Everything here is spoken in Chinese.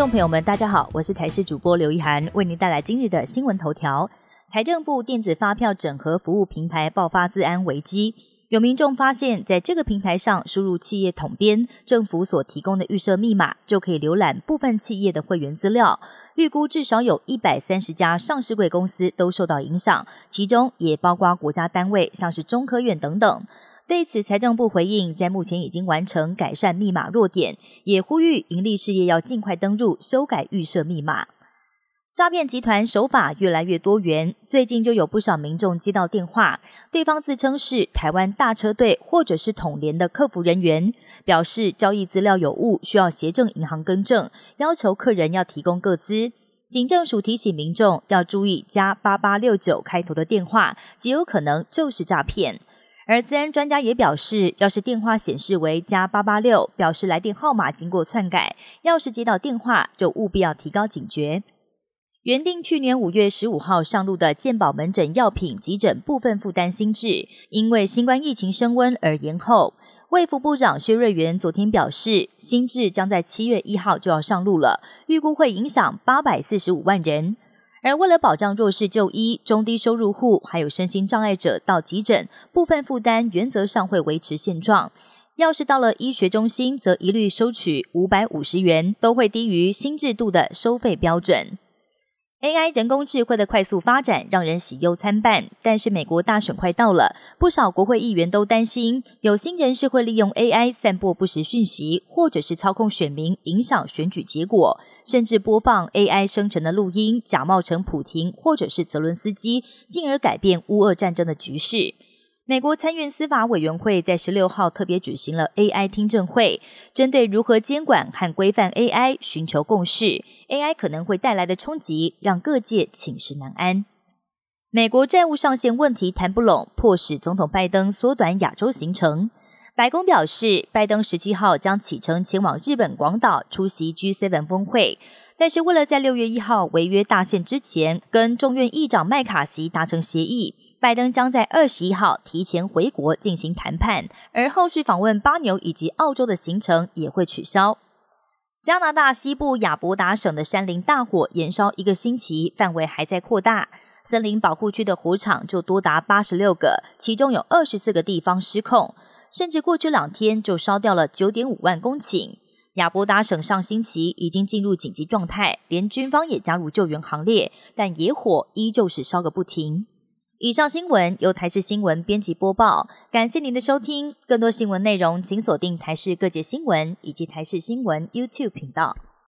众朋友们，大家好，我是台视主播刘一涵，为您带来今日的新闻头条。财政部电子发票整合服务平台爆发治安危机，有民众发现，在这个平台上输入企业统编政府所提供的预设密码，就可以浏览部分企业的会员资料。预估至少有一百三十家上市贵公司都受到影响，其中也包括国家单位，像是中科院等等。对此，财政部回应，在目前已经完成改善密码弱点，也呼吁盈利事业要尽快登入修改预设密码。诈骗集团手法越来越多元，最近就有不少民众接到电话，对方自称是台湾大车队或者是统联的客服人员，表示交易资料有误，需要协正银行更正，要求客人要提供个资。警政署提醒民众要注意加八八六九开头的电话，极有可能就是诈骗。而资安专家也表示，要是电话显示为加八八六，表示来电号码经过篡改。要是接到电话，就务必要提高警觉。原定去年五月十五号上路的健保门诊药品急诊部分负担新制，因为新冠疫情升温而延后。卫福部长薛瑞元昨天表示，新制将在七月一号就要上路了，预估会影响八百四十五万人。而为了保障弱势就医、中低收入户还有身心障碍者到急诊，部分负担原则上会维持现状。要是到了医学中心，则一律收取五百五十元，都会低于新制度的收费标准。AI 人工智慧的快速发展让人喜忧参半，但是美国大选快到了，不少国会议员都担心有心人士会利用 AI 散播不实讯息，或者是操控选民，影响选举结果，甚至播放 AI 生成的录音，假冒成普廷或者是泽伦斯基，进而改变乌俄战争的局势。美国参院司法委员会在十六号特别举行了 AI 听证会，针对如何监管和规范 AI 寻求共识。AI 可能会带来的冲击，让各界寝食难安。美国债务上限问题谈不拢，迫使总统拜登缩短亚洲行程。白宫表示，拜登十七号将启程前往日本广岛出席 G7 峰会，但是为了在六月一号违约大限之前跟众院议长麦卡锡达成协议。拜登将在二十一号提前回国进行谈判，而后续访问巴纽以及澳洲的行程也会取消。加拿大西部亚伯达省的山林大火延烧一个星期，范围还在扩大，森林保护区的火场就多达八十六个，其中有二十四个地方失控，甚至过去两天就烧掉了九点五万公顷。亚伯达省上星期已经进入紧急状态，连军方也加入救援行列，但野火依旧是烧个不停。以上新闻由台视新闻编辑播报，感谢您的收听。更多新闻内容，请锁定台视各界新闻以及台视新闻 YouTube 频道。